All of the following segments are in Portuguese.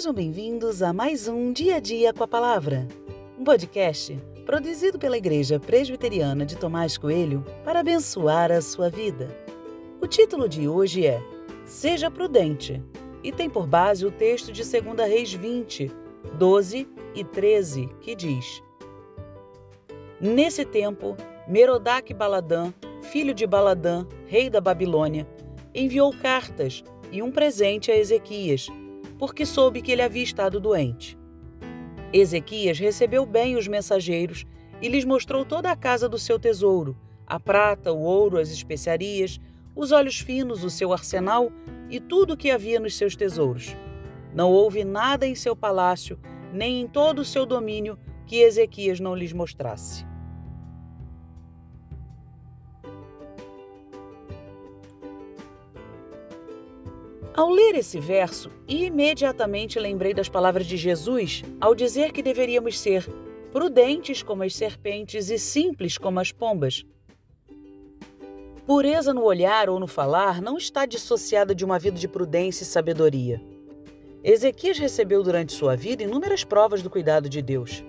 Sejam bem-vindos a mais um Dia a Dia com a Palavra, um podcast produzido pela Igreja Presbiteriana de Tomás Coelho para abençoar a sua vida. O título de hoje é Seja Prudente e tem por base o texto de 2 Reis 20, 12 e 13, que diz: Nesse tempo, Merodach Baladã, filho de Baladã, rei da Babilônia, enviou cartas e um presente a Ezequias porque soube que ele havia estado doente. Ezequias recebeu bem os mensageiros e lhes mostrou toda a casa do seu tesouro, a prata, o ouro, as especiarias, os olhos finos, o seu arsenal e tudo o que havia nos seus tesouros. Não houve nada em seu palácio, nem em todo o seu domínio, que Ezequias não lhes mostrasse. Ao ler esse verso, imediatamente lembrei das palavras de Jesus ao dizer que deveríamos ser prudentes como as serpentes e simples como as pombas. Pureza no olhar ou no falar não está dissociada de uma vida de prudência e sabedoria. Ezequias recebeu durante sua vida inúmeras provas do cuidado de Deus.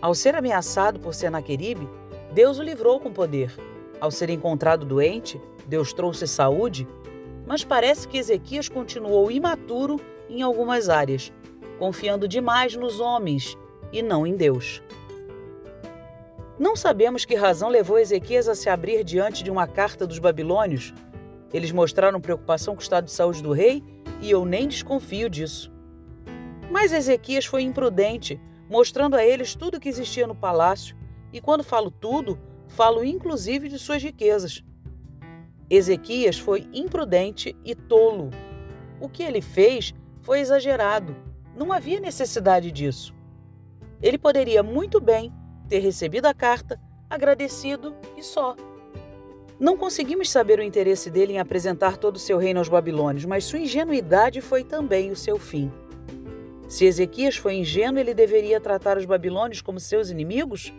Ao ser ameaçado por Senaqueribe, Deus o livrou com poder. Ao ser encontrado doente, Deus trouxe saúde mas parece que Ezequias continuou imaturo em algumas áreas, confiando demais nos homens e não em Deus. Não sabemos que razão levou Ezequias a se abrir diante de uma carta dos babilônios. Eles mostraram preocupação com o estado de saúde do rei e eu nem desconfio disso. Mas Ezequias foi imprudente, mostrando a eles tudo que existia no palácio, e quando falo tudo, falo inclusive de suas riquezas. Ezequias foi imprudente e tolo. O que ele fez foi exagerado. Não havia necessidade disso. Ele poderia muito bem ter recebido a carta, agradecido e só. Não conseguimos saber o interesse dele em apresentar todo o seu reino aos babilônios, mas sua ingenuidade foi também o seu fim. Se Ezequias foi ingênuo, ele deveria tratar os babilônios como seus inimigos?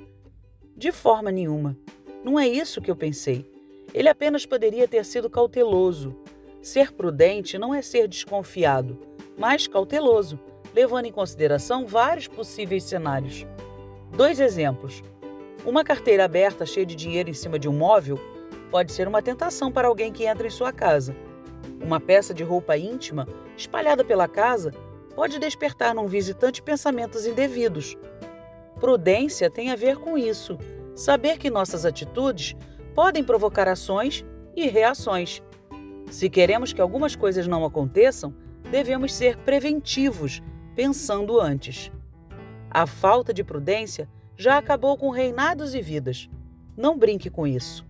De forma nenhuma. Não é isso que eu pensei. Ele apenas poderia ter sido cauteloso. Ser prudente não é ser desconfiado, mas cauteloso, levando em consideração vários possíveis cenários. Dois exemplos. Uma carteira aberta cheia de dinheiro em cima de um móvel pode ser uma tentação para alguém que entra em sua casa. Uma peça de roupa íntima espalhada pela casa pode despertar num visitante pensamentos indevidos. Prudência tem a ver com isso. Saber que nossas atitudes podem provocar ações e reações. Se queremos que algumas coisas não aconteçam, devemos ser preventivos, pensando antes. A falta de prudência já acabou com reinados e vidas. Não brinque com isso.